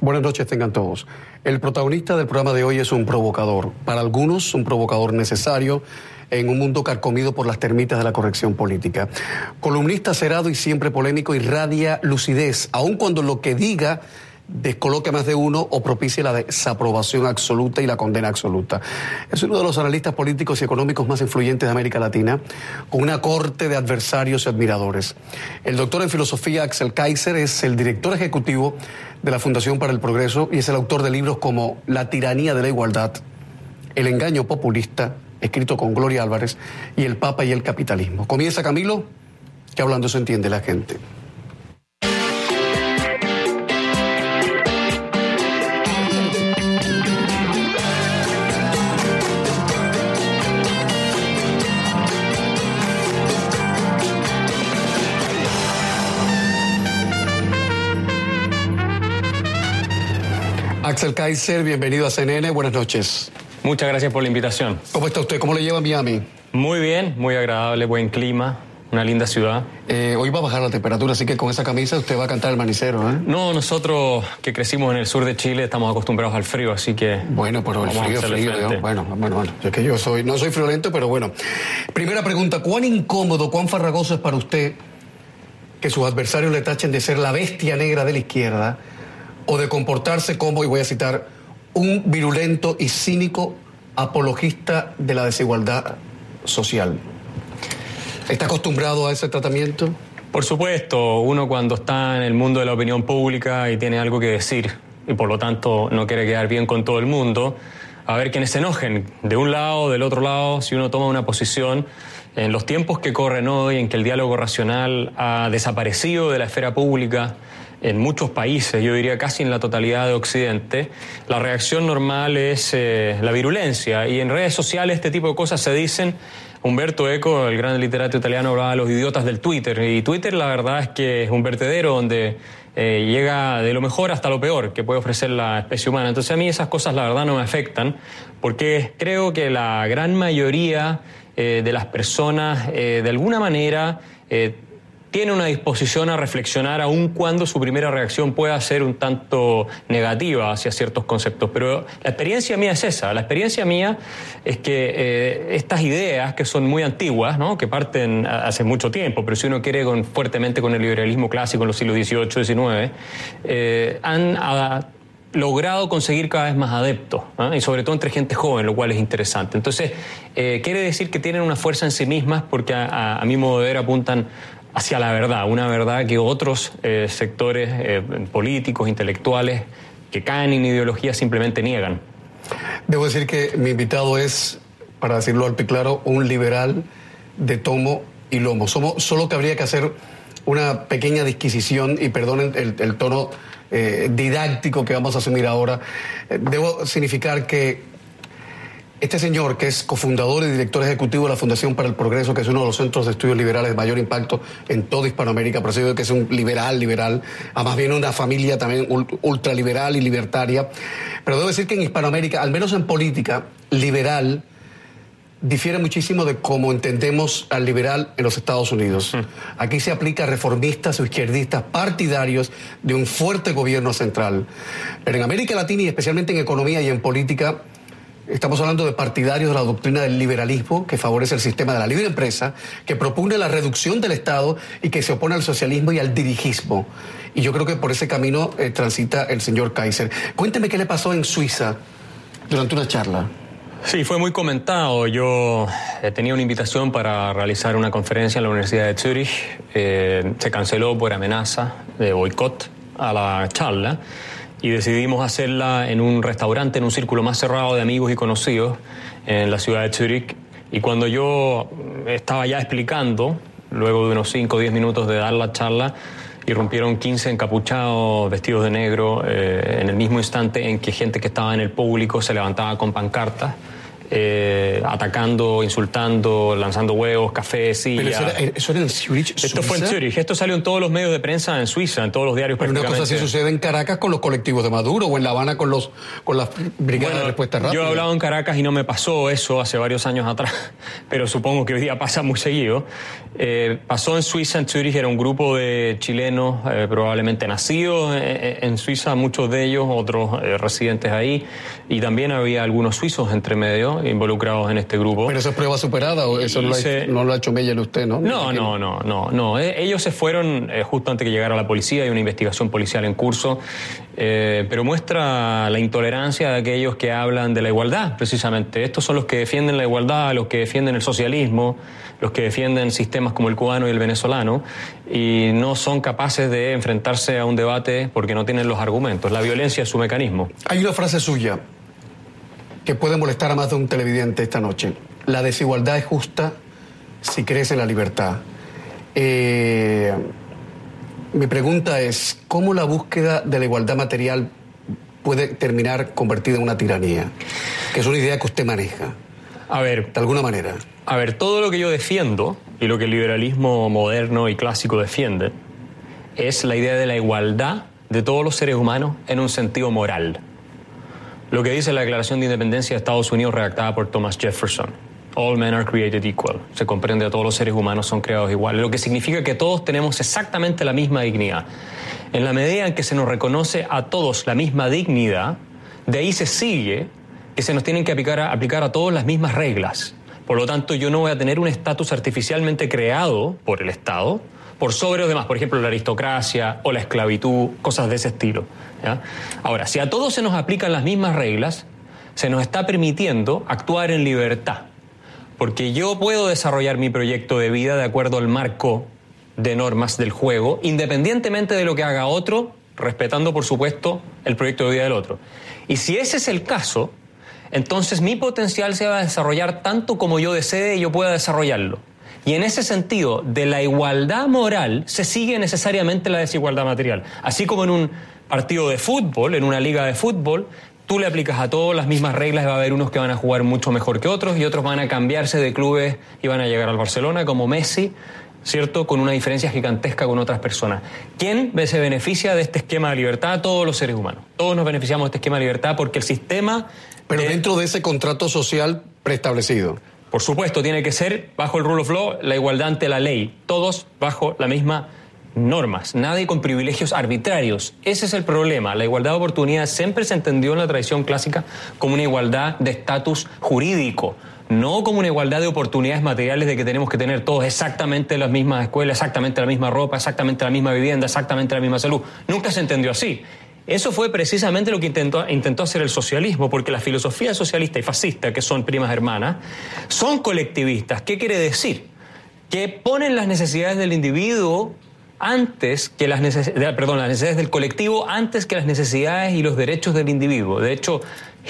Buenas noches tengan todos. El protagonista del programa de hoy es un provocador. Para algunos, un provocador necesario en un mundo carcomido por las termitas de la corrección política. Columnista cerrado y siempre polémico, irradia lucidez, aun cuando lo que diga descoloque más de uno o propicie la desaprobación absoluta y la condena absoluta. Es uno de los analistas políticos y económicos más influyentes de América Latina, con una corte de adversarios y admiradores. El doctor en filosofía Axel Kaiser es el director ejecutivo de la Fundación para el Progreso y es el autor de libros como La tiranía de la igualdad, El engaño populista, escrito con Gloria Álvarez, y El Papa y el capitalismo. Comienza Camilo, que hablando se entiende la gente. Axel Kaiser, bienvenido a CNN, buenas noches. Muchas gracias por la invitación. ¿Cómo está usted? ¿Cómo le lleva Miami? Muy bien, muy agradable, buen clima, una linda ciudad. Eh, hoy va a bajar la temperatura, así que con esa camisa usted va a cantar el manicero, ¿eh? No, nosotros que crecimos en el sur de Chile estamos acostumbrados al frío, así que... Bueno, pero el frío, frío, bueno, bueno, bueno, es que yo soy, no soy friolento, pero bueno. Primera pregunta, ¿cuán incómodo, cuán farragoso es para usted que sus adversarios le tachen de ser la bestia negra de la izquierda o de comportarse como, y voy a citar, un virulento y cínico apologista de la desigualdad social. ¿Está acostumbrado a ese tratamiento? Por supuesto, uno cuando está en el mundo de la opinión pública y tiene algo que decir y por lo tanto no quiere quedar bien con todo el mundo, a ver quienes se enojen de un lado, o del otro lado, si uno toma una posición en los tiempos que corren hoy, en que el diálogo racional ha desaparecido de la esfera pública, en muchos países, yo diría casi en la totalidad de Occidente, la reacción normal es eh, la virulencia. Y en redes sociales este tipo de cosas se dicen. Humberto Eco, el gran literato italiano, hablaba de los idiotas del Twitter. Y Twitter la verdad es que es un vertedero donde eh, llega de lo mejor hasta lo peor que puede ofrecer la especie humana. Entonces a mí esas cosas la verdad no me afectan porque creo que la gran mayoría eh, de las personas de alguna manera tiene una disposición a reflexionar aun cuando su primera reacción pueda ser un tanto negativa hacia ciertos conceptos. Pero la experiencia mía es esa, la experiencia mía es que eh, estas ideas que son muy antiguas, ¿no? que parten hace mucho tiempo, pero si uno quiere con, fuertemente con el liberalismo clásico en los siglos XVIII, XIX, eh, han logrado conseguir cada vez más adeptos, y sobre todo entre gente joven, lo cual es interesante. Entonces, eh, quiere decir que tienen una fuerza en sí mismas porque a mi modo de ver apuntan hacia la verdad, una verdad que otros eh, sectores eh, políticos, intelectuales, que caen en ideología simplemente niegan. Debo decir que mi invitado es, para decirlo y claro, un liberal de tomo y lomo. Somos, solo que habría que hacer una pequeña disquisición, y perdonen el, tono eh, didáctico que vamos a asumir ahora. debo significar que este señor, que es cofundador y director ejecutivo de la Fundación para el Progreso, que es uno de los centros de estudios liberales de mayor impacto en toda Hispanoamérica, pero que es un liberal, liberal, además viene una familia también ultraliberal y libertaria. Pero debo decir que en Hispanoamérica, al menos en política, liberal difiere muchísimo de cómo entendemos al liberal en los Estados Unidos. Mm. Aquí se aplica a reformistas o izquierdistas partidarios de un fuerte gobierno central. Pero en América Latina y especialmente en economía y en política, Estamos hablando de partidarios de la doctrina del liberalismo que favorece el sistema de la libre empresa, que propone la reducción del Estado y que se opone al socialismo y al dirigismo. Y yo creo que por ese camino eh, transita el señor Kaiser. Cuénteme qué le pasó en Suiza durante una charla. Sí, fue muy comentado. Yo eh, tenía una invitación para realizar una conferencia en la Universidad de Zurich. Eh, se canceló por amenaza de boicot a la charla y decidimos hacerla en un restaurante, en un círculo más cerrado de amigos y conocidos en la ciudad de Zurich. Y cuando yo estaba ya explicando, luego de unos 5 o 10 minutos de dar la charla, irrumpieron 15 encapuchados vestidos de negro eh, en el mismo instante en que gente que estaba en el público se levantaba con pancartas eh, atacando, insultando, lanzando huevos, Pero sillas. eso era, eso era en Zurich, Esto fue en. Zurich. Esto salió en todos los medios de prensa en Suiza, en todos los diarios Pero una cosa así sucede en Caracas con los colectivos de Maduro o en La Habana con los con las brigadas Bueno, de respuesta rápida. Yo he hablado en Caracas y no me pasó eso hace varios años atrás, pero supongo que hoy día pasa muy seguido. Eh, pasó en Suiza, en Zurich, era un grupo de chilenos eh, probablemente nacidos eh, en Suiza, muchos de ellos, otros eh, residentes ahí, y también había algunos suizos entre medio involucrados en este grupo. Pero eso es prueba superada o eso no, lo ha, Hice- no lo ha hecho Meyer usted, ¿no? No, no, no, no, no. Eh, Ellos se fueron eh, justo antes que llegara la policía, hay una investigación policial en curso, eh, pero muestra la intolerancia de aquellos que hablan de la igualdad, precisamente. Estos son los que defienden la igualdad, los que defienden el socialismo, los que defienden sistemas como el cubano y el venezolano, y no son capaces de enfrentarse a un debate porque no tienen los argumentos. La violencia es su mecanismo. Hay una frase suya que puede molestar a más de un televidente esta noche. La desigualdad es justa si crees en la libertad. Eh, mi pregunta es, ¿cómo la búsqueda de la igualdad material puede terminar convertida en una tiranía? Que es una idea que usted maneja, A ver, de alguna manera. A ver, todo lo que yo defiendo y lo que el liberalismo moderno y clásico defiende es la idea de la igualdad de todos los seres humanos en un sentido moral. Lo que dice la Declaración de Independencia de Estados Unidos redactada por Thomas Jefferson. All men are created equal. Se comprende a todos los seres humanos son creados iguales, lo que significa que todos tenemos exactamente la misma dignidad. En la medida en que se nos reconoce a todos la misma dignidad, de ahí se sigue que se nos tienen que aplicar a, aplicar a todos las mismas reglas. Por lo tanto, yo no voy a tener un estatus artificialmente creado por el Estado por sobre los demás, por ejemplo, la aristocracia o la esclavitud, cosas de ese estilo. Ahora, si a todos se nos aplican las mismas reglas, se nos está permitiendo actuar en libertad. Porque yo puedo desarrollar mi proyecto de vida de acuerdo al marco de normas del juego, independientemente de lo que haga otro, respetando, por supuesto, el proyecto de vida del otro. Y si ese es el caso, entonces mi potencial se va a desarrollar tanto como yo desee y yo pueda desarrollarlo. Y en ese sentido, de la igualdad moral se sigue necesariamente la desigualdad material. Así como en un partido de fútbol, en una liga de fútbol, tú le aplicas a todos las mismas reglas y va a haber unos que van a jugar mucho mejor que otros y otros van a cambiarse de clubes y van a llegar al Barcelona como Messi, ¿cierto? Con una diferencia gigantesca con otras personas. ¿Quién se beneficia de este esquema de libertad? Todos los seres humanos. Todos nos beneficiamos de este esquema de libertad porque el sistema... Pero de- dentro de ese contrato social preestablecido. Por supuesto, tiene que ser bajo el rule of law, la igualdad ante la ley. Todos bajo la misma normas, nadie con privilegios arbitrarios. Ese es el problema. La igualdad de oportunidades siempre se entendió en la tradición clásica como una igualdad de estatus jurídico, no como una igualdad de oportunidades materiales de que tenemos que tener todos exactamente las mismas escuelas, exactamente la misma ropa, exactamente la misma vivienda, exactamente la misma salud. Nunca se entendió así. Eso fue precisamente lo que intentó, intentó hacer el socialismo, porque la filosofía socialista y fascista, que son primas hermanas, son colectivistas. ¿Qué quiere decir? Que ponen las necesidades del individuo antes que las perdón, las necesidades del colectivo antes que las necesidades y los derechos del individuo. De hecho,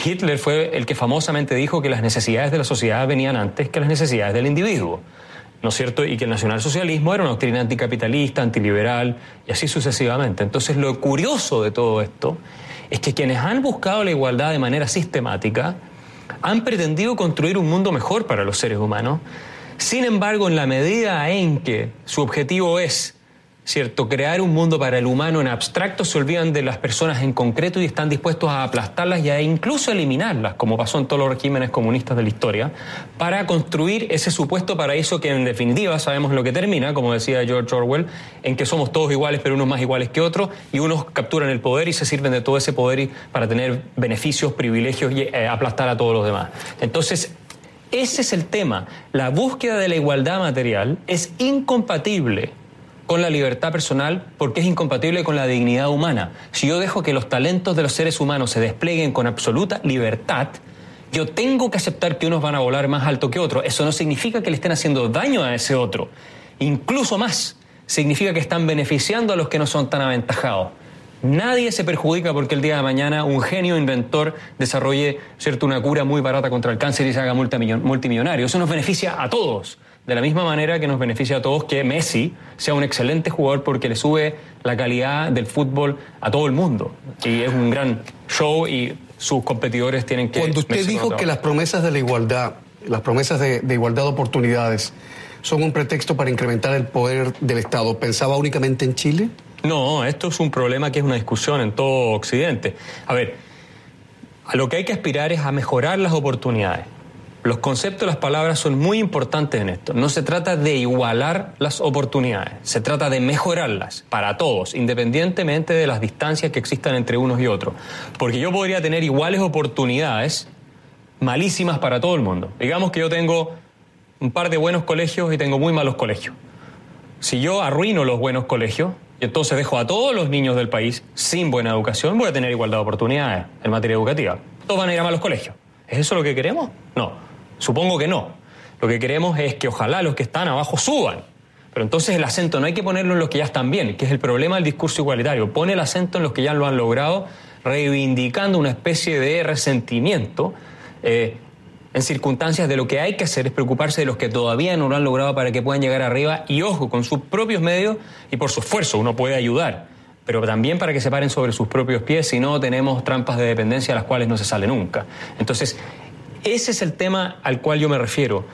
Hitler fue el que famosamente dijo que las necesidades de la sociedad venían antes que las necesidades del individuo. ¿No es cierto? Y que el nacionalsocialismo era una doctrina anticapitalista, antiliberal y así sucesivamente. Entonces, lo curioso de todo esto es que quienes han buscado la igualdad de manera sistemática han pretendido construir un mundo mejor para los seres humanos. Sin embargo, en la medida en que su objetivo es ¿cierto? Crear un mundo para el humano en abstracto, se olvidan de las personas en concreto y están dispuestos a aplastarlas y a incluso eliminarlas, como pasó en todos los regímenes comunistas de la historia, para construir ese supuesto paraíso que en definitiva sabemos lo que termina, como decía George Orwell, en que somos todos iguales, pero unos más iguales que otros, y unos capturan el poder y se sirven de todo ese poder para tener beneficios, privilegios y eh, aplastar a todos los demás. Entonces, ese es el tema. La búsqueda de la igualdad material es incompatible con la libertad personal porque es incompatible con la dignidad humana. Si yo dejo que los talentos de los seres humanos se desplieguen con absoluta libertad, yo tengo que aceptar que unos van a volar más alto que otros. Eso no significa que le estén haciendo daño a ese otro. Incluso más, significa que están beneficiando a los que no son tan aventajados. Nadie se perjudica porque el día de mañana un genio inventor desarrolle ¿cierto? una cura muy barata contra el cáncer y se haga multimillon- multimillonario. Eso nos beneficia a todos. De la misma manera que nos beneficia a todos que Messi sea un excelente jugador porque le sube la calidad del fútbol a todo el mundo. Y es un gran show y sus competidores tienen que... Cuando usted dijo que las promesas de la igualdad, las promesas de, de igualdad de oportunidades, son un pretexto para incrementar el poder del Estado, ¿pensaba únicamente en Chile? No, esto es un problema que es una discusión en todo Occidente. A ver, a lo que hay que aspirar es a mejorar las oportunidades. Los conceptos, las palabras son muy importantes en esto. No se trata de igualar las oportunidades, se trata de mejorarlas para todos, independientemente de las distancias que existan entre unos y otros. Porque yo podría tener iguales oportunidades malísimas para todo el mundo. Digamos que yo tengo un par de buenos colegios y tengo muy malos colegios. Si yo arruino los buenos colegios y entonces dejo a todos los niños del país sin buena educación, voy a tener igualdad de oportunidades en materia educativa. Todos van a ir a malos colegios. ¿Es eso lo que queremos? No. Supongo que no. Lo que queremos es que ojalá los que están abajo suban. Pero entonces el acento no hay que ponerlo en los que ya están bien, que es el problema del discurso igualitario. Pone el acento en los que ya lo han logrado, reivindicando una especie de resentimiento eh, en circunstancias de lo que hay que hacer es preocuparse de los que todavía no lo han logrado para que puedan llegar arriba y ojo, con sus propios medios y por su esfuerzo uno puede ayudar, pero también para que se paren sobre sus propios pies, si no tenemos trampas de dependencia a las cuales no se sale nunca. Entonces, ese es el tema al cual yo me refiero.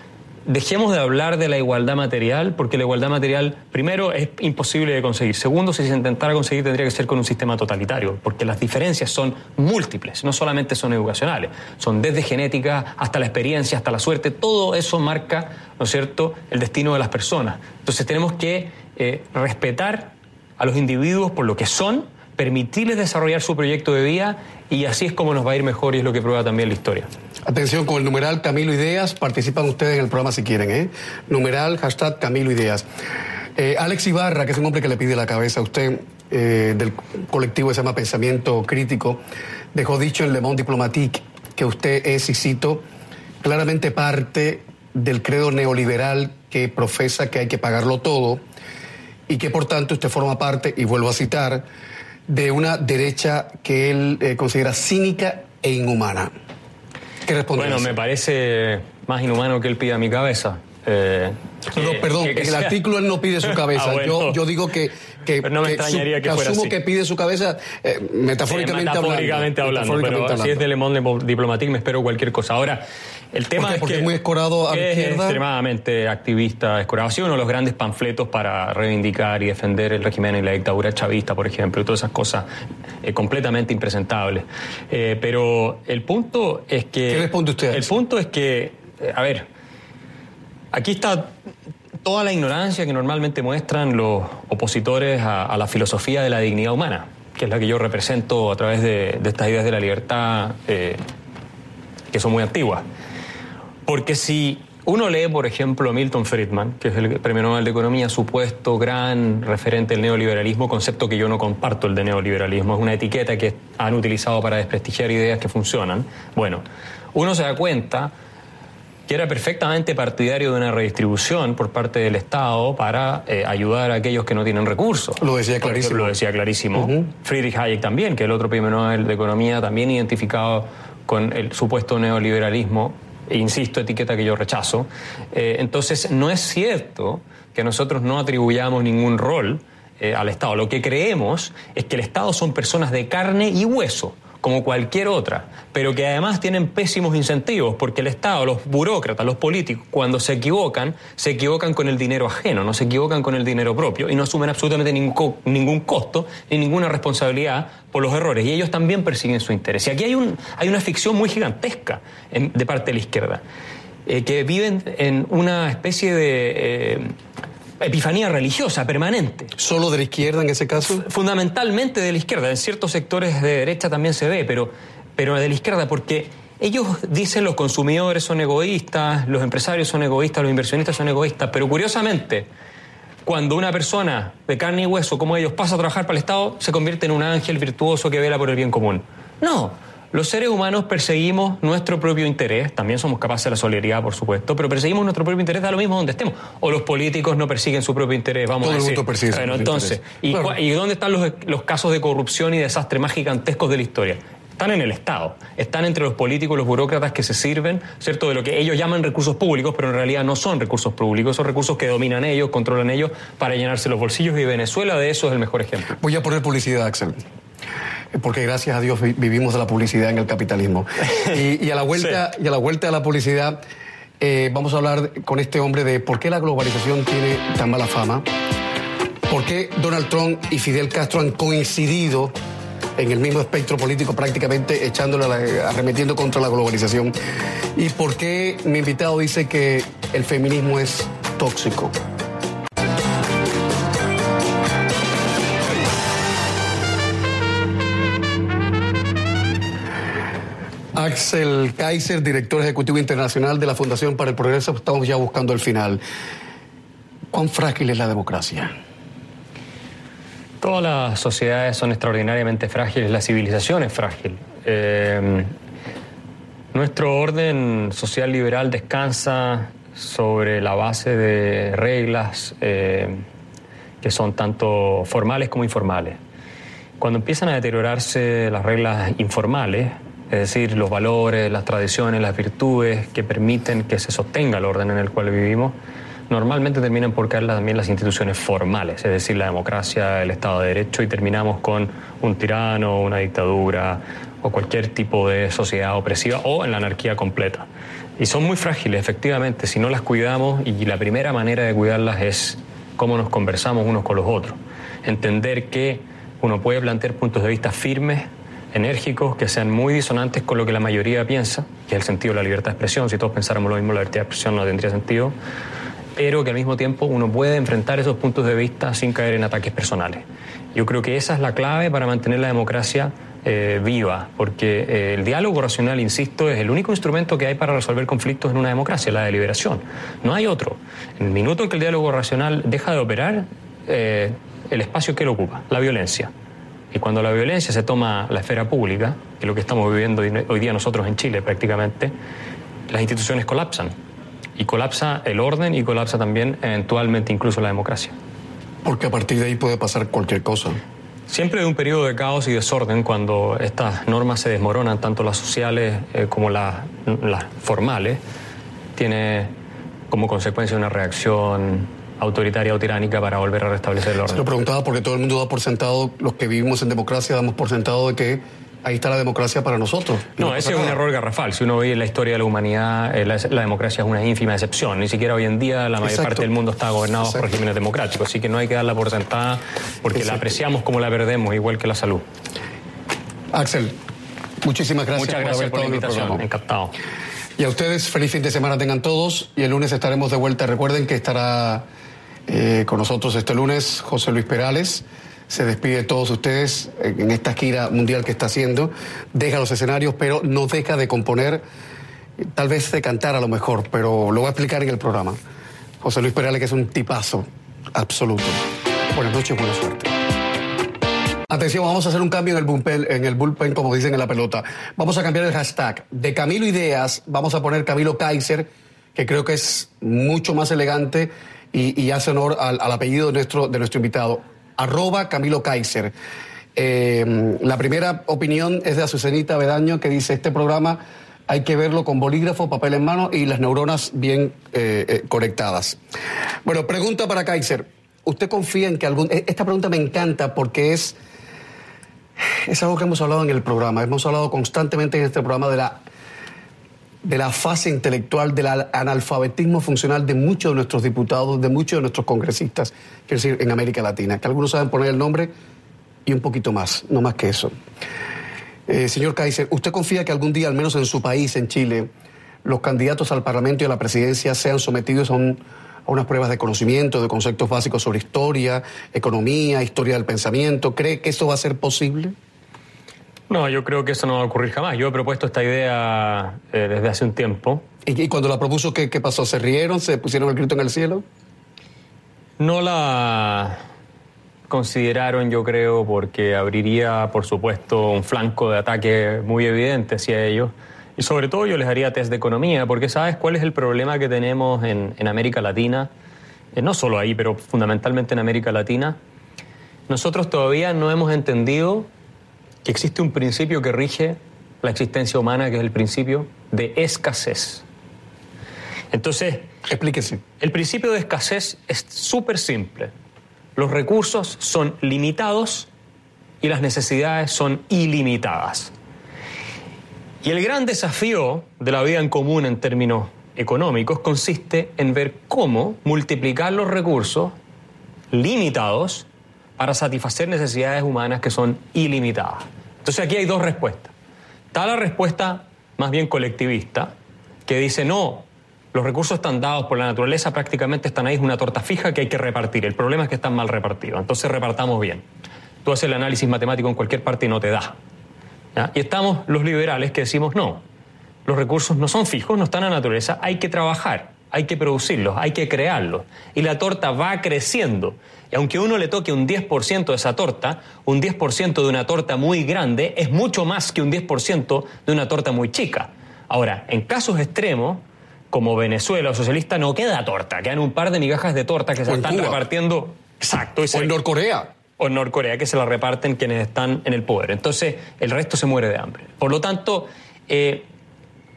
Dejemos de hablar de la igualdad material, porque la igualdad material, primero, es imposible de conseguir. Segundo, si se intentara conseguir, tendría que ser con un sistema totalitario, porque las diferencias son múltiples, no solamente son educacionales, son desde genética hasta la experiencia, hasta la suerte, todo eso marca, ¿no es cierto?, el destino de las personas. Entonces tenemos que eh, respetar a los individuos por lo que son, permitirles desarrollar su proyecto de vida y así es como nos va a ir mejor y es lo que prueba también la historia. Atención con el numeral Camilo Ideas, participan ustedes en el programa si quieren, ¿eh? Numeral, hashtag Camilo Ideas. Eh, Alex Ibarra, que es un hombre que le pide la cabeza a usted, eh, del colectivo que se llama Pensamiento Crítico, dejó dicho en Le Monde Diplomatique que usted es, y cito, claramente parte del credo neoliberal que profesa que hay que pagarlo todo y que por tanto usted forma parte, y vuelvo a citar, de una derecha que él eh, considera cínica e inhumana. ¿Qué responde? Bueno, me parece más inhumano que él pida mi cabeza. Eh, no, perdón, que, el artículo él no pide su cabeza. ah, bueno. yo, yo, digo que, que, pero no me extrañaría que, fuera asumo así. que pide su cabeza eh, metafóricamente, sí, metafóricamente hablando. hablando metafóricamente pero hablando. si es de Le Monde Diplomatique me espero cualquier cosa. Ahora, el tema ¿Por es Porque que es muy escorado a es izquierda. extremadamente activista, escorado. Ha sido uno de los grandes panfletos para reivindicar y defender el régimen y la dictadura chavista, por ejemplo, y todas esas cosas eh, completamente impresentables. Eh, pero el punto es que... ¿Qué responde usted El punto es que, eh, a ver, aquí está toda la ignorancia que normalmente muestran los opositores a, a, la filosofía de la dignidad humana, que es la que yo represento a través de, de estas ideas de la libertad eh, que son muy antiguas. Porque si uno lee, por ejemplo, a Milton Friedman, que es el premio Nobel de Economía, supuesto gran referente del neoliberalismo, concepto que yo no comparto el de neoliberalismo, es una etiqueta que han utilizado para desprestigiar ideas que funcionan. Bueno, uno se da cuenta que era perfectamente partidario de una redistribución por parte del Estado para eh, ayudar a aquellos que no tienen recursos. Lo decía clarísimo. Lo decía clarísimo. Uh -huh. Friedrich Hayek también, que es el otro premio Nobel de Economía, también identificado con el supuesto neoliberalismo, e insisto, etiqueta que yo rechazo. Eh, entonces, no es cierto que nosotros no atribuyamos ningún rol eh, al Estado. Lo que creemos es que el Estado son personas de carne y hueso como cualquier otra, pero que además tienen pésimos incentivos, porque el Estado, los burócratas, los políticos, cuando se equivocan, se equivocan con el dinero ajeno, no se equivocan con el dinero propio y no asumen absolutamente ningún, costo ni ninguna responsabilidad por los errores. Y ellos también persiguen su interés. Y aquí hay, un, hay una ficción muy gigantesca de parte de la izquierda, eh, que viven en una especie de... Eh, epifanía religiosa permanente. ¿Solo de la izquierda en ese caso? Fundamentalmente de la izquierda. En ciertos sectores de derecha también se ve, pero, pero de la izquierda, porque ellos dicen los consumidores son egoístas, los empresarios son egoístas, los inversionistas son egoístas, pero curiosamente, cuando una persona de carne y hueso como ellos pasa a trabajar para el Estado, se convierte en un ángel virtuoso que vela por el bien común. No. Los seres humanos perseguimos nuestro propio interés, también somos capaces de la solidaridad, por supuesto, pero perseguimos nuestro propio interés da lo mismo donde estemos. O los políticos no persiguen su propio interés, vamos Todo a decir. el mundo persigue bueno, su entonces, interés. ¿y, claro. ¿y dónde están los, los casos de corrupción y desastre más gigantescos de la historia? Están en el Estado, están entre los políticos, los burócratas que se sirven, ¿cierto?, de lo que ellos llaman recursos públicos, pero en realidad no son recursos públicos, son recursos que dominan ellos, controlan ellos para llenarse los bolsillos y Venezuela de eso es el mejor ejemplo. Voy a poner publicidad, Axel. porque gracias a Dios vivimos de la publicidad en el capitalismo. Y, a, la vuelta, y a la vuelta de la publicidad, eh, vamos a hablar con este hombre de por qué la globalización tiene tan mala fama, por qué Donald Trump y Fidel Castro han coincidido en el mismo espectro político prácticamente echándole, arremetiendo contra la globalización. Y por qué mi invitado dice que el feminismo es tóxico. Axel Kaiser, director ejecutivo internacional de la Fundación para el Progreso, estamos ya buscando el final. ¿Cuán frágil es la democracia? Todas las sociedades son extraordinariamente frágiles, la civilización es frágil. Eh, nuestro orden social liberal descansa sobre la base de reglas eh, que son tanto formales como informales. Cuando empiezan a deteriorarse las reglas informales, es decir, los valores, las tradiciones, las virtudes que permiten que se sostenga el orden en el cual vivimos, normalmente terminan por caer también las instituciones formales, es decir, la democracia, el Estado de Derecho, y terminamos con un tirano, una dictadura o cualquier tipo de sociedad opresiva o en la anarquía completa. Y son muy frágiles, efectivamente, si no las cuidamos, y la primera manera de cuidarlas es cómo nos conversamos unos con los otros. Entender que uno puede plantear puntos de vista firmes enérgicos, que sean muy disonantes con lo que la mayoría piensa, que es el sentido de la libertad de expresión. Si todos pensáramos lo mismo, la libertad de expresión no tendría sentido. Pero que al mismo tiempo uno puede enfrentar esos puntos de vista sin caer en ataques personales. Yo creo que esa es la clave para mantener la democracia eh, viva, porque eh, el diálogo racional, insisto, es el único instrumento que hay para resolver conflictos en una democracia, la deliberación. No hay otro. En el minuto en que el diálogo racional deja de operar, eh, el espacio que lo ocupa, la violencia. Y cuando la violencia se toma la esfera pública, que es lo que estamos viviendo hoy día nosotros en Chile prácticamente, las instituciones colapsan. Y colapsa el orden y colapsa también eventualmente incluso la democracia. Porque a partir de ahí puede pasar cualquier cosa. Siempre hay un periodo de caos y desorden cuando estas normas se desmoronan, tanto las sociales eh, como las, las formales, tiene como consecuencia una reacción autoritaria o tiránica para volver a restablecer el orden. Se lo preguntaba porque todo el mundo da por sentado, los que vivimos en democracia damos por sentado de que ahí está la democracia para nosotros. No, ese es un error garrafal. Si uno ve la historia de la humanidad, eh, la, democracia es una ínfima excepción. Ni siquiera hoy en día la mayor parte del mundo está gobernado por regímenes democráticos. Así que no hay que darla por sentada porque la apreciamos como la perdemos, igual que la salud. Axel, muchísimas gracias, Muchas gracias por, la invitación. Encantado. Y a ustedes, feliz fin de semana tengan todos. Y el lunes estaremos de vuelta. Recuerden que estará eh, con nosotros este lunes José Luis Perales. Se despide de todos ustedes en esta gira mundial que está haciendo. Deja los escenarios, pero no deja de componer, tal vez de cantar a lo mejor, pero lo voy a explicar en el programa. José Luis Perales, que es un tipazo absoluto. Buenas noches, buena suerte. Atención, vamos a hacer un cambio en el, bullpen, en el bullpen, como dicen en la pelota. Vamos a cambiar el hashtag. De Camilo Ideas, vamos a poner Camilo Kaiser, que creo que es mucho más elegante y, hace honor al, apellido de nuestro, de nuestro invitado, arroba Camilo Kaiser. Eh, la primera opinión es de Azucenita Bedaño, que dice, este programa hay que verlo con bolígrafo, papel en mano y las neuronas bien eh, eh, conectadas. Bueno, pregunta para Kaiser. ¿Usted confía en que algún... Esta pregunta me encanta porque es... Es algo que hemos hablado en el programa. Hemos hablado constantemente en este programa de la de la fase intelectual, del analfabetismo funcional de muchos de nuestros diputados, de muchos de nuestros congresistas, quiero decir, en América Latina, que algunos saben poner el nombre y un poquito más, no más que eso. Eh, señor Kaiser, ¿usted confía que algún día, al menos en su país, en Chile, los candidatos al Parlamento y a la presidencia sean sometidos a, a unas pruebas de conocimiento, de conceptos básicos sobre historia, economía, historia del pensamiento? ¿Cree que eso va a ser posible? No, yo creo que eso no va a ocurrir jamás. Yo he propuesto esta idea eh, desde hace un tiempo. ¿Y, cuando la propuso, ¿qué, pasó? ¿Se rieron? ¿Se pusieron el grito en el cielo? No la consideraron, yo creo, porque abriría, por supuesto, un flanco de ataque muy evidente hacia ellos. Y sobre todo yo les haría test de economía, porque ¿sabes cuál es el problema que tenemos en, América Latina? Eh, no solo ahí, pero fundamentalmente en América Latina. Nosotros todavía no hemos entendido que existe un principio que rige la existencia humana, que es el principio de escasez. Entonces, explíquese. El principio de escasez es súper simple. Los recursos son limitados y las necesidades son ilimitadas. Y el gran desafío de la vida en común en términos económicos consiste en ver cómo multiplicar los recursos limitados para satisfacer necesidades humanas que son ilimitadas. Entonces aquí hay dos respuestas. Está la respuesta más bien colectivista, que dice, no, los recursos están dados por la naturaleza, prácticamente están ahí, es una torta fija que hay que repartir. El problema es que están mal repartidos, entonces repartamos bien. Tú haces el análisis matemático en cualquier parte y no te da. Y estamos los liberales que decimos, no, los recursos no son fijos, no están en la naturaleza, hay que trabajar, hay que producirlos, hay que crearlos. Y la torta va creciendo. Y aunque uno le toque un 10% de esa torta, un 10% de una torta muy grande es mucho más que un 10% de una torta muy chica. Ahora, en casos extremos, como Venezuela o socialista, no queda torta, quedan un par de migajas de torta que se están repartiendo. Exacto. o en Norcorea o en Norcorea, que se la reparten quienes están en el poder. Entonces, el resto se muere de hambre. Por lo tanto, eh,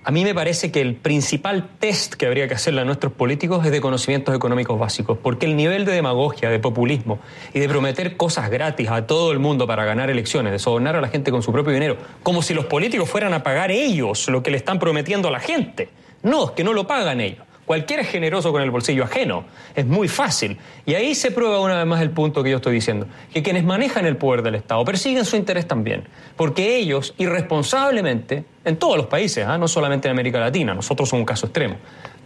a mí me parece que el principal test que habría que hacerle a nuestros políticos es de conocimientos económicos básicos, porque el nivel de demagogia, de populismo y de prometer cosas gratis a todo el mundo para ganar elecciones, de sobornar a la gente con su propio dinero, como si los políticos fueran a pagar ellos lo que le están prometiendo a la gente. No, es que no lo pagan ellos. Cualquiera es generoso con el bolsillo ajeno. Es muy fácil. Y ahí se prueba una vez más el punto que yo estoy diciendo. Que quienes manejan el poder del Estado persiguen su interés también. Porque ellos, irresponsablemente, en todos los países, ¿ah? no solamente en América Latina, nosotros somos un caso extremo,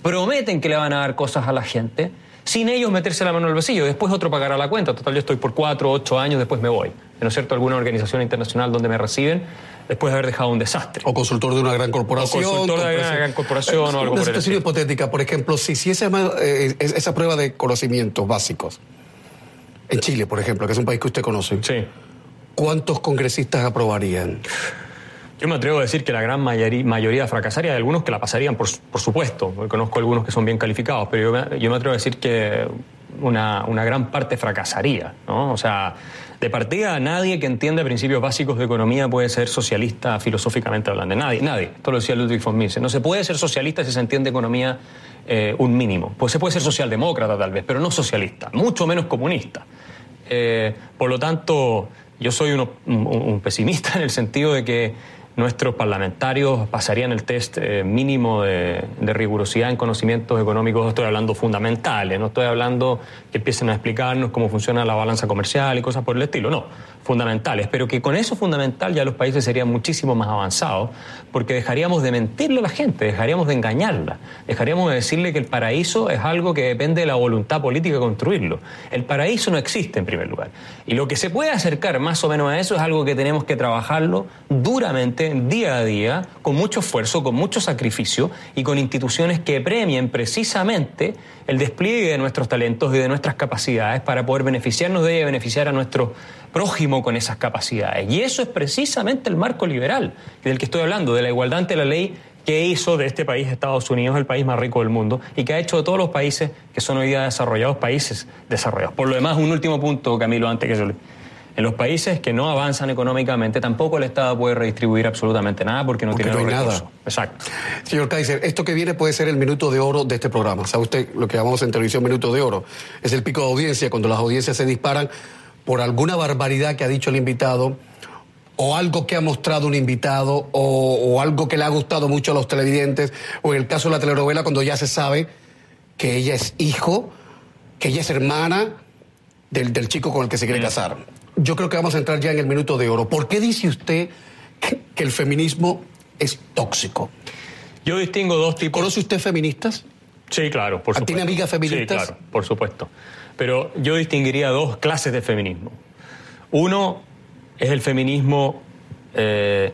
prometen que le van a dar cosas a la gente sin ellos meterse la mano en el bolsillo. Después otro pagará la cuenta. Total, yo estoy por cuatro, ocho años, después me voy. ¿No es cierto? Alguna organización internacional donde me reciben después de haber dejado un desastre. O consultor de una gran corporación. O consultor de una gran corporación o algo Una por situación hipotética, por ejemplo, si, si esa, eh, esa prueba de conocimientos básicos, en Chile, por ejemplo, que es un país que usted conoce, sí. ¿cuántos congresistas aprobarían? Yo me atrevo a decir que la gran mayoría, fracasaría, hay algunos que la pasarían, por, supuesto, conozco algunos que son bien calificados, pero yo me, yo me atrevo a decir que una, una, gran parte fracasaría, ¿no? O sea, de partida, nadie que entienda principios básicos de economía puede ser socialista filosóficamente hablando. Nadie, nadie. Esto lo decía Ludwig von Mises. No se puede ser socialista si se entiende economía eh, un mínimo. Pues se puede ser socialdemócrata tal vez, pero no socialista, mucho menos comunista. Eh, por lo tanto, yo soy un pesimista en el sentido de que nuestros parlamentarios pasarían el test eh, mínimo de, rigurosidad en conocimientos económicos, estoy hablando fundamentales, no estoy hablando que empiecen a explicarnos cómo funciona la balanza comercial y cosas por el estilo, no, fundamentales, pero que con eso fundamental ya los países serían muchísimo más avanzados, porque dejaríamos de mentirle a la gente, dejaríamos de engañarla, dejaríamos de decirle que el paraíso es algo que depende de la voluntad política de construirlo. El paraíso no existe en primer lugar. Y lo que se puede acercar más o menos a eso es algo que tenemos que trabajarlo duramente, día a día, con mucho esfuerzo, con mucho sacrificio y con instituciones que premien precisamente el despliegue de nuestros talentos y de nuestras capacidades para poder beneficiarnos de ella y beneficiar a nuestro prójimo con esas capacidades. Y eso es precisamente el marco liberal del que estoy hablando, de la igualdad ante la ley que hizo de este país Estados Unidos el país más rico del mundo y que ha hecho de todos los países que son hoy día desarrollados países desarrollados. Por lo demás, un último punto, Camilo, antes que yo le... En los países que no avanzan económicamente, tampoco el Estado puede redistribuir absolutamente nada porque no tiene no nada. Exacto. Señor Kaiser, esto que viene puede ser el minuto de oro de este programa. ¿Sabe usted lo que llamamos en televisión minuto de oro? Es el pico de audiencia, cuando las audiencias se disparan por alguna barbaridad que ha dicho el invitado o algo que ha mostrado un invitado o, algo que le ha gustado mucho a los televidentes o en el caso de la telenovela cuando ya se sabe que ella es hijo, que ella es hermana del, chico con el que se quiere casar. Yo creo que vamos a entrar ya en el minuto de oro. ¿Por qué dice usted que, que el feminismo es tóxico? Yo distingo dos tipos. ¿Conoce usted feministas? Sí, claro, por supuesto. ¿Tiene amigas feministas? Sí, claro, por supuesto. Pero yo distinguiría dos clases de feminismo. Uno es el feminismo eh,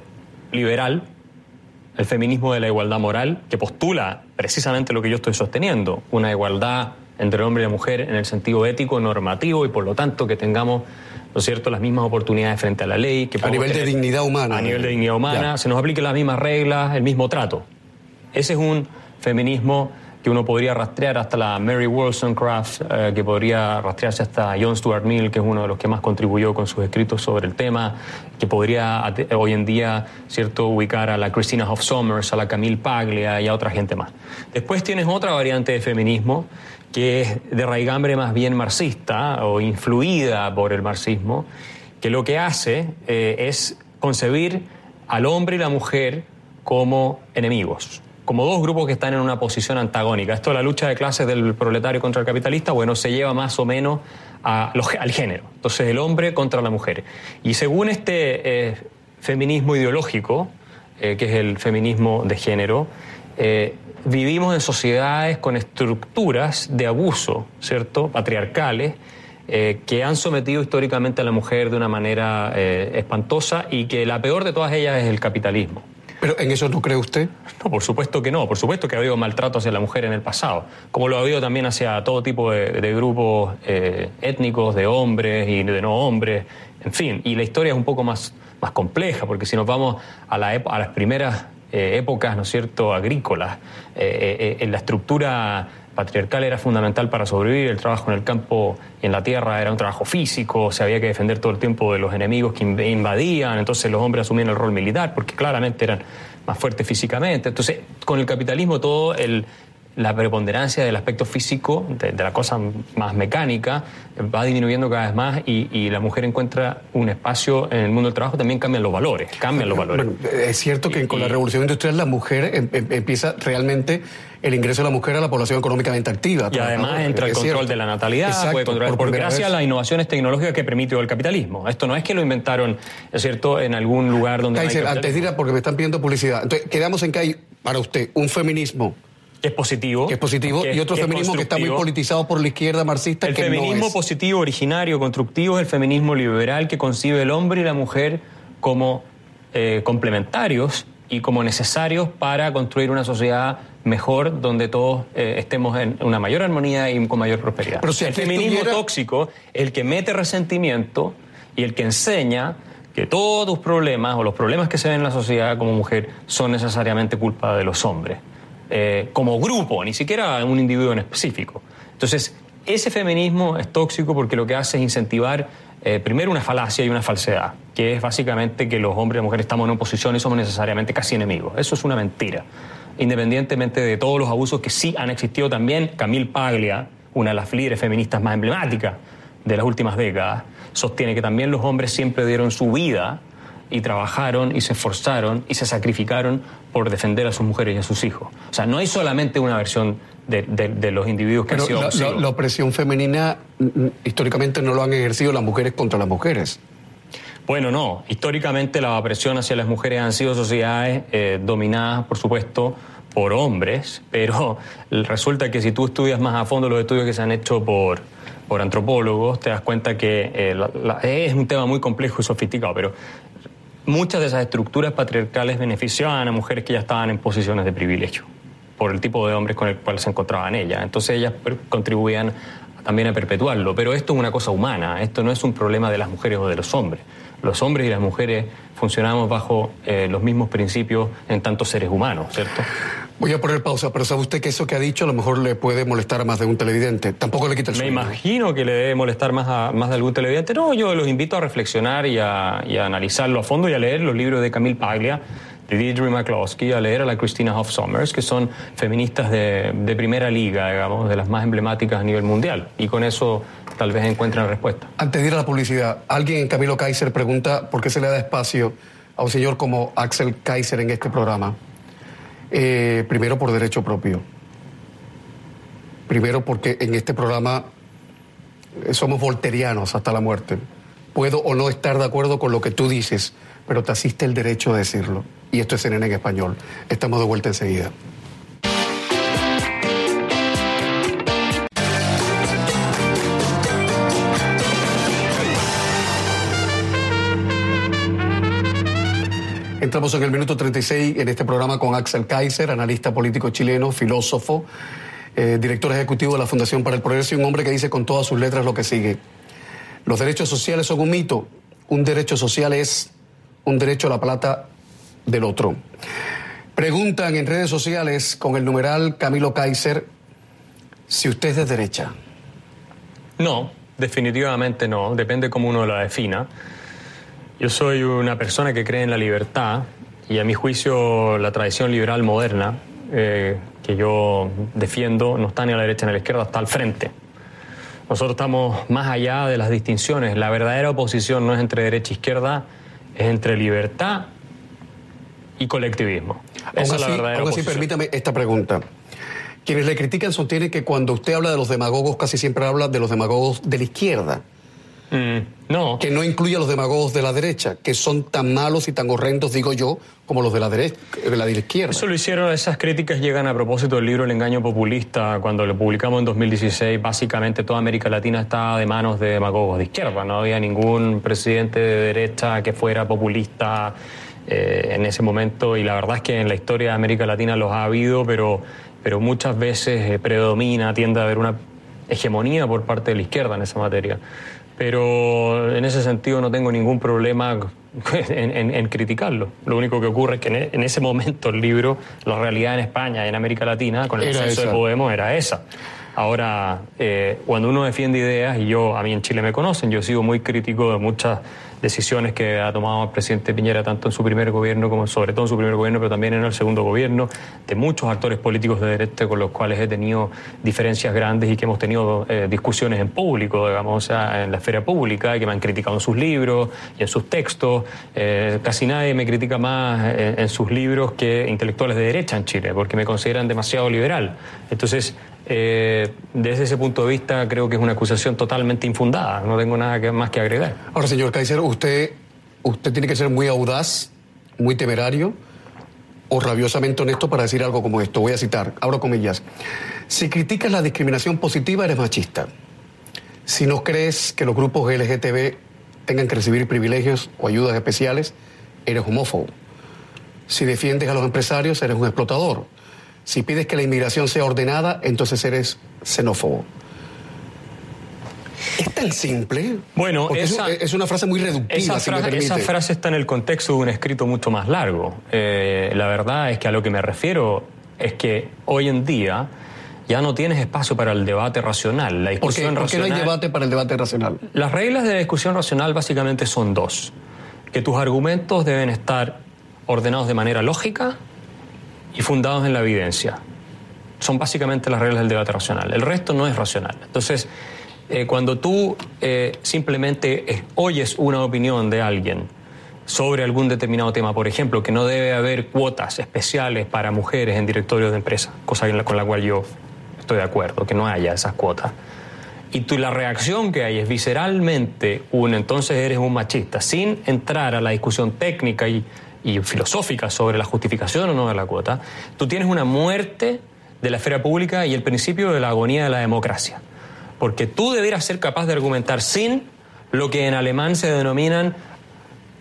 liberal, el feminismo de la igualdad moral, que postula precisamente lo que yo estoy sosteniendo, una igualdad entre hombre y mujer en el sentido ético, normativo y por lo tanto que tengamos, ¿no es cierto?, las mismas oportunidades frente a la ley. Que a nivel de dignidad humana. A nivel de dignidad humana, se nos apliquen las mismas reglas, el mismo trato. Ese es un feminismo que uno podría rastrear hasta la Mary Wollstonecraft, eh, que podría rastrearse hasta John Stuart Mill, que es uno de los que más contribuyó con sus escritos sobre el tema, que podría hoy en día cierto ubicar a la Christina Hoff Sommers, a la Camille Paglia y a otra gente más. Después tienes otra variante de feminismo que es de raigambre más bien marxista o influida por el marxismo que lo que hace eh, es concebir al hombre y la mujer como enemigos, como dos grupos que están en una posición antagónica. Esto de la lucha de clases del proletario contra el capitalista, bueno, se lleva más o menos al género. Entonces, el hombre contra la mujer. Y según este eh, feminismo ideológico, eh, que es el feminismo de género, eh, vivimos en sociedades con estructuras de abuso, ¿cierto? Patriarcales, que han sometido históricamente a la mujer de una manera espantosa y que la peor de todas ellas es el capitalismo. ¿Pero en eso no cree usted? No, por supuesto que no. Por supuesto que ha habido maltrato hacia la mujer en el pasado, como lo ha habido también hacia todo tipo de, grupos eh, étnicos, de hombres y de no hombres, en fin. Y la historia es un poco más, más compleja, porque si nos vamos a, la, a las primeras eh, épocas, ¿no es cierto?, agrícolas, eh, en la estructura patriarcal era fundamental para sobrevivir, el trabajo en el campo y en la tierra era un trabajo físico, se había que defender todo el tiempo de los enemigos que invadían, entonces los hombres asumían el rol militar porque claramente eran más fuertes físicamente. Entonces, con el capitalismo todo el, la preponderancia del aspecto físico, de, la cosa más mecánica, va disminuyendo cada vez más y, la mujer encuentra un espacio en el mundo del trabajo, también cambian los valores, cambian los valores. es cierto que con la revolución industrial la mujer em, em, empieza realmente el ingreso de la mujer a la población económicamente activa. Y además entra el control de la natalidad, puede controlar, por, gracias a las innovaciones tecnológicas que permitió el capitalismo. Esto no es que lo inventaron, es cierto, en algún lugar donde... Kaiser, antes de ir porque me están pidiendo publicidad, entonces quedamos en que hay, para usted, un feminismo es positivo. es positivo. y otro feminismo que está muy politizado por la izquierda marxista. El feminismo positivo, originario, constructivo, es el feminismo liberal que concibe el hombre y la mujer como eh, complementarios y como necesarios para construir una sociedad mejor donde todos eh, estemos en una mayor armonía y con mayor prosperidad. Pero el feminismo tóxico, el que mete resentimiento y el que enseña que todos tus problemas o los problemas que se ven en la sociedad como mujer son necesariamente culpa de los hombres. Eh, como grupo, ni siquiera un individuo en específico. Entonces, ese feminismo es tóxico porque lo que hace es incentivar eh, primero una falacia y una falsedad, que es básicamente que los hombres y las mujeres estamos en oposición y somos necesariamente casi enemigos. Eso es una mentira. Independientemente de todos los abusos que sí han existido también, Camille Paglia, una de las líderes feministas más emblemáticas de las últimas décadas, sostiene que también los hombres siempre dieron su vida y trabajaron y se esforzaron y se sacrificaron por defender a sus mujeres y a sus hijos. O sea, no hay solamente una versión de, los individuos que han sido... La, la, opresión femenina históricamente no lo han ejercido las mujeres contra las mujeres. Bueno, no. Históricamente la opresión hacia las mujeres han sido sociedades eh, dominadas, por supuesto, por hombres, pero resulta que si tú estudias más a fondo los estudios que se han hecho por, por antropólogos, te das cuenta que eh, es un tema muy complejo y sofisticado, pero muchas de esas estructuras patriarcales beneficiaban a mujeres que ya estaban en posiciones de privilegio por el tipo de hombres con el cual se encontraban ellas. Entonces ellas contribuían también a perpetuarlo. Pero esto es una cosa humana, esto no es un problema de las mujeres o de los hombres. Los hombres y las mujeres funcionamos bajo eh, los mismos principios en tantos seres humanos, ¿cierto? Voy a poner pausa, pero ¿sabe usted que eso que ha dicho a lo mejor le puede molestar a más de un televidente? Tampoco le quita el sueño. Me imagino que le debe molestar más a más de algún televidente. No, yo los invito a reflexionar y a, analizarlo a fondo y a leer los libros de Camille Paglia, Deirdre McCloskey, a leer a la Christina Hoff Sommers, que son feministas de, primera liga, digamos, de las más emblemáticas a nivel mundial. Y con eso tal vez encuentren respuesta. Antes de ir a la publicidad, alguien en Camilo Kaiser pregunta por qué se le da espacio a un señor como Axel Kaiser en este programa. Eh, primero por derecho propio. Primero porque en este programa eh, somos volterianos hasta la muerte. Puedo o no estar de acuerdo con lo que tú dices, pero te asiste el derecho a decirlo. Y esto es CNN en español. Estamos de vuelta enseguida. Entramos en el minuto 36 en este programa con Axel Kaiser, analista político chileno, filósofo, eh, director ejecutivo de la Fundación para el Progreso y un hombre que dice con todas sus letras lo que sigue. Los derechos sociales son un mito. Un derecho social es un derecho a la plata del otro. Preguntan en redes sociales con el numeral Camilo Kaiser si usted es de derecha. No, definitivamente no. Depende cómo uno la defina. Yo soy una persona que cree en la libertad y a mi juicio la tradición liberal moderna eh, que yo defiendo no está ni a la derecha ni a la izquierda, está al frente. Nosotros estamos más allá de las distinciones. La verdadera oposición no es entre derecha e izquierda, es entre libertad y colectivismo. Esa es la verdadera así, permítame esta pregunta. Quienes le critican sostienen que cuando usted habla de los demagogos, casi siempre habla de los demagogos de la izquierda. Mm, no. Que no incluye a los demagogos de la derecha, que son tan malos y tan horrendos, digo yo, como los de la derecha, de la izquierda. Eso lo hicieron, esas críticas llegan a propósito del libro El engaño populista, cuando lo publicamos en 2016, básicamente toda América Latina estaba de manos de demagogos de izquierda, no había ningún presidente de derecha que fuera populista eh, en ese momento y la verdad es que en la historia de América Latina los ha habido, pero, pero muchas veces eh, predomina, tiende a haber una hegemonía por parte de la izquierda en esa materia pero en ese sentido no tengo ningún problema en, criticarlo. Lo único que ocurre es que en, ese momento el libro, la realidad en España y en América Latina, con el censo de Podemos, era esa. Ahora, eh, cuando uno defiende ideas, y yo, a mí en Chile me conocen, yo sigo muy crítico de muchas decisiones que ha tomado el presidente Piñera tanto en su primer gobierno como sobre todo en su primer gobierno, pero también en el segundo gobierno, de muchos actores políticos de derecha con los cuales he tenido diferencias grandes y que hemos tenido eh, discusiones en público, digamos, o sea, en la esfera pública, y que me han criticado en sus libros y en sus textos. Eh, casi nadie me critica más en, en sus libros que intelectuales de derecha en Chile, porque me consideran demasiado liberal. Entonces, eh, desde ese punto de vista creo que es una acusación totalmente infundada, no tengo nada más que agregar. Ahora, señor Kaiser, usted, usted tiene que ser muy audaz, muy temerario o rabiosamente honesto para decir algo como esto. Voy a citar, abro comillas. Si criticas la discriminación positiva, eres machista. Si no crees que los grupos LGTB tengan que recibir privilegios o ayudas especiales, eres homófobo. Si defiendes a los empresarios, eres un explotador. Si pides que la inmigración sea ordenada, entonces eres xenófobo. Es tan simple. Bueno, es una frase muy reductiva. Esa, frase, está en el contexto de un escrito mucho más largo. Eh, la verdad es que a lo que me refiero es que hoy en día ya no tienes espacio para el debate racional. La discusión ¿Por qué, no hay debate para el debate racional? Las reglas de la discusión racional básicamente son dos. Que tus argumentos deben estar ordenados de manera lógica y fundados en la evidencia. Son básicamente las reglas del debate racional. El resto no es racional. Entonces, eh, cuando tú eh, simplemente oyes una opinión de alguien sobre algún determinado tema, por ejemplo, que no debe haber cuotas especiales para mujeres en directorios de empresas, cosa con la cual yo estoy de acuerdo, que no haya esas cuotas, y tú, la reacción que hay es visceralmente un entonces eres un machista, sin entrar a la discusión técnica y y filosófica sobre la justificación o no de la cuota, tú tienes una muerte de la esfera pública y el principio de la agonía de la democracia. Porque tú debieras ser capaz de argumentar sin lo que en alemán se denominan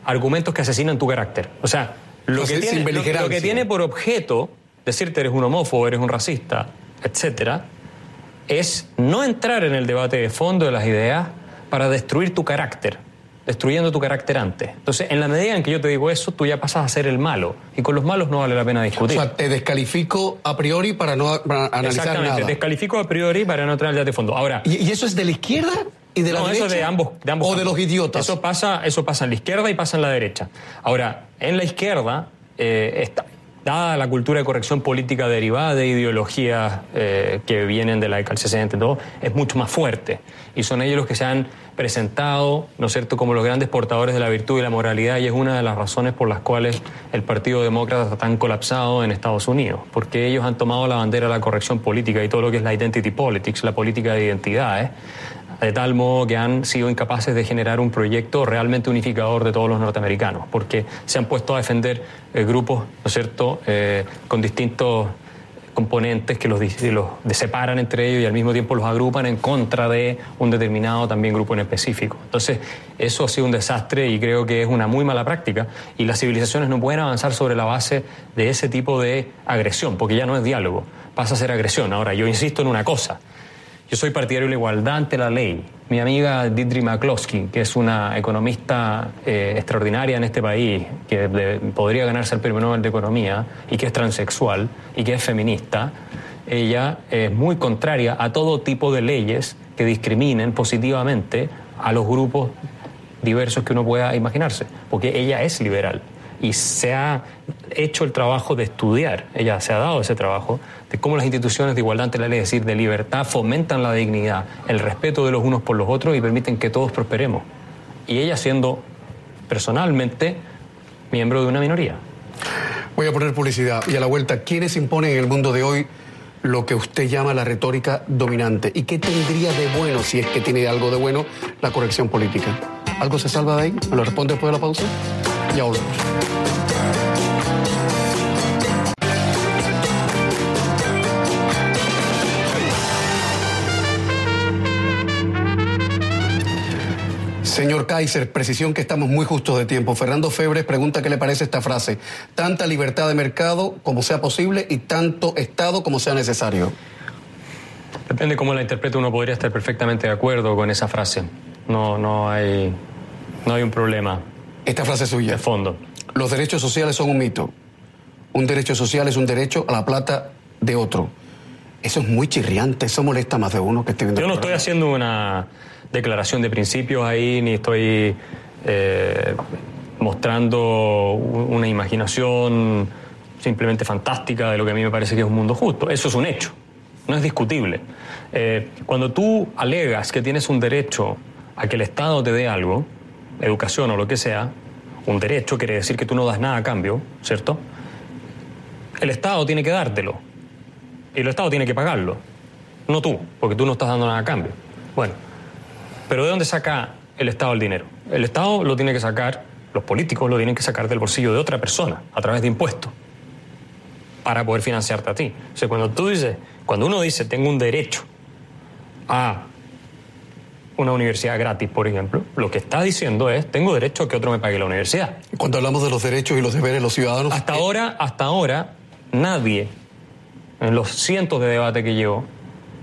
argumentos que asesinan tu carácter. O sea, lo, que, tiene, lo, que tiene por objeto decirte eres un homófobo, eres un racista, etcétera, es no entrar en el debate de fondo de las ideas para destruir tu carácter destruyendo tu carácter antes. Entonces, en la medida en que yo te digo eso, tú ya pasas a ser el malo. Y con los malos no vale la pena discutir. O sea, te descalifico a priori para no analizar Exactamente, nada. descalifico a priori para no al de fondo. Ahora... ¿Y, eso es de la izquierda? ¿Y de la no, derecha? eso de ambos, de ambos ¿O de los idiotas? Eso pasa, eso pasa en la izquierda y pasa en la derecha. Ahora, en la izquierda, eh, está, dada la cultura de corrección política derivada de ideologías eh, que vienen de la década del 60 y todo, es mucho más fuerte. Y son ellos los que se han presentado, ¿no es cierto?, como los grandes portadores de la virtud y la moralidad, y es una de las razones por las cuales el Partido Demócrata está tan colapsado en Estados Unidos, porque ellos han tomado la bandera de la corrección política y todo lo que es la identity politics, la política de identidades, de tal modo que han sido incapaces de generar un proyecto realmente unificador de todos los norteamericanos, porque se han puesto a defender eh, grupos, ¿no es cierto?, eh, con distintos componentes que los, los separan entre ellos y al mismo tiempo los agrupan en contra de un determinado también grupo en específico. Entonces, eso ha sido un desastre y creo que es una muy mala práctica y las civilizaciones no pueden avanzar sobre la base de ese tipo de agresión, porque ya no es diálogo, pasa a ser agresión. Ahora, yo insisto en una cosa, yo soy partidario de la igualdad ante la ley. Mi amiga Didri McCloskey, que es una economista eh, extraordinaria en este país, que podría ganarse el premio Nobel de Economía y que es transexual y que es feminista, ella es muy contraria a todo tipo de leyes que discriminen positivamente a los grupos diversos que uno pueda imaginarse, porque ella es liberal. Y se ha hecho el trabajo de estudiar, ella se ha dado ese trabajo, de cómo las instituciones de igualdad ante la ley, es decir, de libertad, fomentan la dignidad, el respeto de los unos por los otros y permiten que todos prosperemos. Y ella siendo personalmente miembro de una minoría. Voy a poner publicidad y a la vuelta, ¿quiénes imponen en el mundo de hoy lo que usted llama la retórica dominante? ¿Y qué tendría de bueno, si es que tiene algo de bueno, la corrección política? ¿Algo se salva de ahí? ¿Me lo responde después de la pausa? Ya volvemos. Señor Kaiser, precisión que estamos muy justos de tiempo. Fernando Febres pregunta qué le parece esta frase. Tanta libertad de mercado como sea posible y tanto Estado como sea necesario. Depende cómo la interprete, uno podría estar perfectamente de acuerdo con esa frase. No, no, hay, no hay un problema. Esta frase es suya. De fondo. Los derechos sociales son un mito. Un derecho social es un derecho a la plata de otro. Eso es muy chirriante, eso molesta más de uno que esté viendo. Yo no estoy haciendo una declaración de principios ahí, ni estoy eh, mostrando una imaginación simplemente fantástica de lo que a mí me parece que es un mundo justo. Eso es un hecho, no es discutible. Eh, cuando tú alegas que tienes un derecho a que el Estado te dé algo, educación o lo que sea, un derecho quiere decir que tú no das nada a cambio, ¿cierto? El Estado tiene que dártelo y el Estado tiene que pagarlo, no tú, porque tú no estás dando nada a cambio. Bueno, pero ¿de dónde saca el Estado el dinero? El Estado lo tiene que sacar, los políticos lo tienen que sacar del bolsillo de otra persona, a través de impuestos, para poder financiarte a ti. O sea, cuando tú dices, cuando uno dice tengo un derecho a una universidad gratis, por ejemplo, lo que está diciendo es tengo derecho a que otro me pague la universidad. Cuando hablamos de los derechos y los deberes de los ciudadanos. Hasta ahora, hasta ahora, nadie, en los cientos de debates que llevo,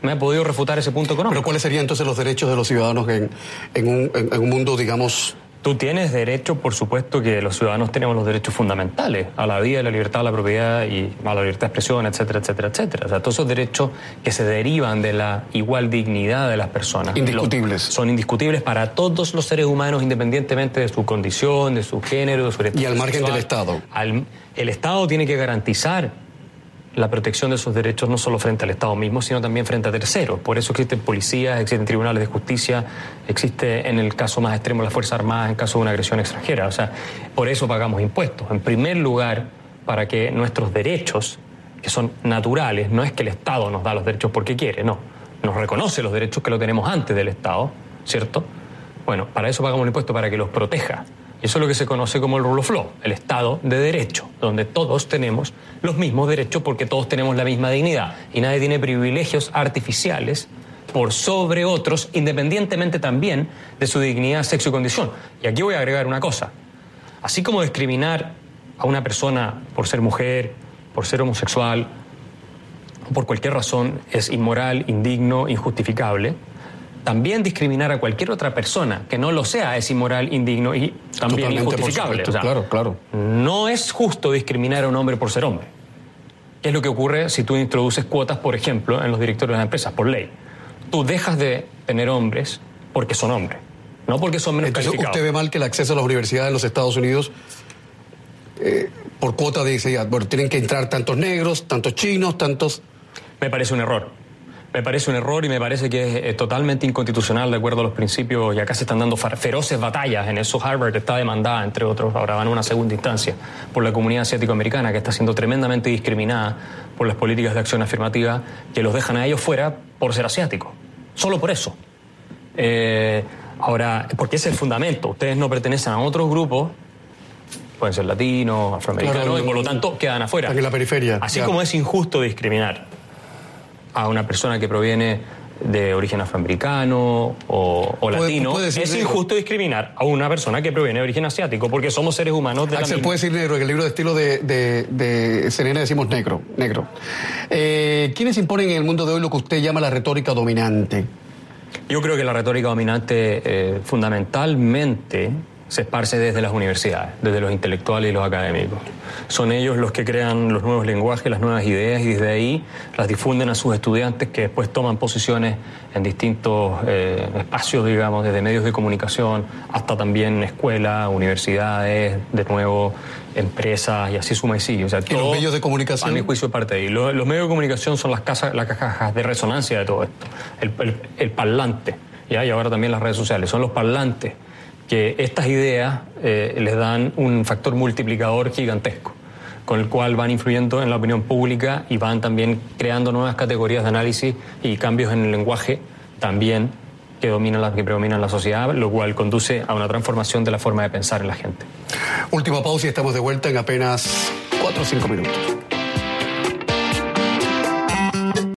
me ha podido refutar ese punto económico. Pero ¿cuáles serían entonces los derechos de los ciudadanos en, un, en un mundo, digamos, Tú tienes derecho, por supuesto, que los ciudadanos tenemos los derechos fundamentales a la vida, a la libertad, a la propiedad y a la libertad de expresión, etcétera, etcétera, etcétera. O sea, todos esos derechos que se derivan de la igual dignidad de las personas. Indiscutibles. son indiscutibles para todos los seres humanos, independientemente de su condición, de su género, de su Y al margen del Estado. el Estado tiene que garantizar la protección de esos derechos no solo frente al Estado mismo, sino también frente a terceros. Por eso existen policías, existen tribunales de justicia, existe en el caso más extremo la Fuerza Armada en caso de una agresión extranjera. O sea, por eso pagamos impuestos. En primer lugar, para que nuestros derechos, que son naturales, no es que el Estado nos da los derechos porque quiere, no. Nos reconoce los derechos que lo tenemos antes del Estado, ¿cierto? Bueno, para eso pagamos el impuesto, para que los proteja. Y eso es lo que se conoce como el rule of law, el Estado de Derecho, donde todos tenemos los mismos derechos porque todos tenemos la misma dignidad y nadie tiene privilegios artificiales por sobre otros, independientemente también de su dignidad, sexo y condición. Y aquí voy a agregar una cosa. Así como discriminar a una persona por ser mujer, por ser homosexual, por cualquier razón es inmoral, indigno, injustificable, también discriminar a cualquier otra persona que no lo sea es inmoral, indigno y también injustificable. claro, claro. No es justo discriminar a un hombre por ser hombre. ¿Qué es lo que ocurre si tú introduces cuotas, por ejemplo, en los directorios de las empresas, por ley? Tú dejas de tener hombres porque son hombres, no porque son menos Entonces, ¿Usted ve mal que el acceso a las universidades en los Estados Unidos, eh, por cuota dice bueno, tienen que entrar tantos negros, tantos chinos, tantos... Me parece un error. Me parece un error y me parece que es totalmente inconstitucional de acuerdo a los principios y acá se están dando feroces batallas. En eso Harvard está demandada, entre otros, ahora van a una segunda instancia, por la comunidad asiático-americana que está siendo tremendamente discriminada por las políticas de acción afirmativa que los dejan a ellos fuera por ser asiáticos. Solo por eso. Eh, ahora, porque ese es el fundamento. Ustedes no pertenecen a otros grupos pueden ser latinos, afroamericanos, y por lo tanto quedan afuera. En la periferia. Así como es injusto discriminar a una persona que proviene de origen afroamericano o, latino, es injusto discriminar a una persona que proviene de origen asiático, porque somos seres humanos de Axel, puede decir negro, en el libro de estilo de, de, Serena decimos negro, negro. Eh, ¿Quiénes imponen en el mundo de hoy lo que usted llama la retórica dominante? Yo creo que la retórica dominante eh, fundamentalmente se esparce desde las universidades, desde los intelectuales y los académicos. Son ellos los que crean los nuevos lenguajes, las nuevas ideas y desde ahí las difunden a sus estudiantes que después toman posiciones en distintos eh, espacios, digamos, desde medios de comunicación hasta también escuelas, universidades, de nuevo empresas y así suma y sigue. O sea, ¿Y los medios de comunicación? A mi juicio parte de ahí. Los, medios de comunicación son las, casas, las cajas de resonancia de todo esto, el, el, parlante, ¿ya? y ahora también las redes sociales, son los parlantes que estas ideas eh, les dan un factor multiplicador gigantesco, con el cual van influyendo en la opinión pública y van también creando nuevas categorías de análisis y cambios en el lenguaje también que, dominan que predominan la sociedad, lo cual conduce a una transformación de la forma de pensar en la gente. Última pausa y estamos de vuelta en apenas 4 o 5 minutos.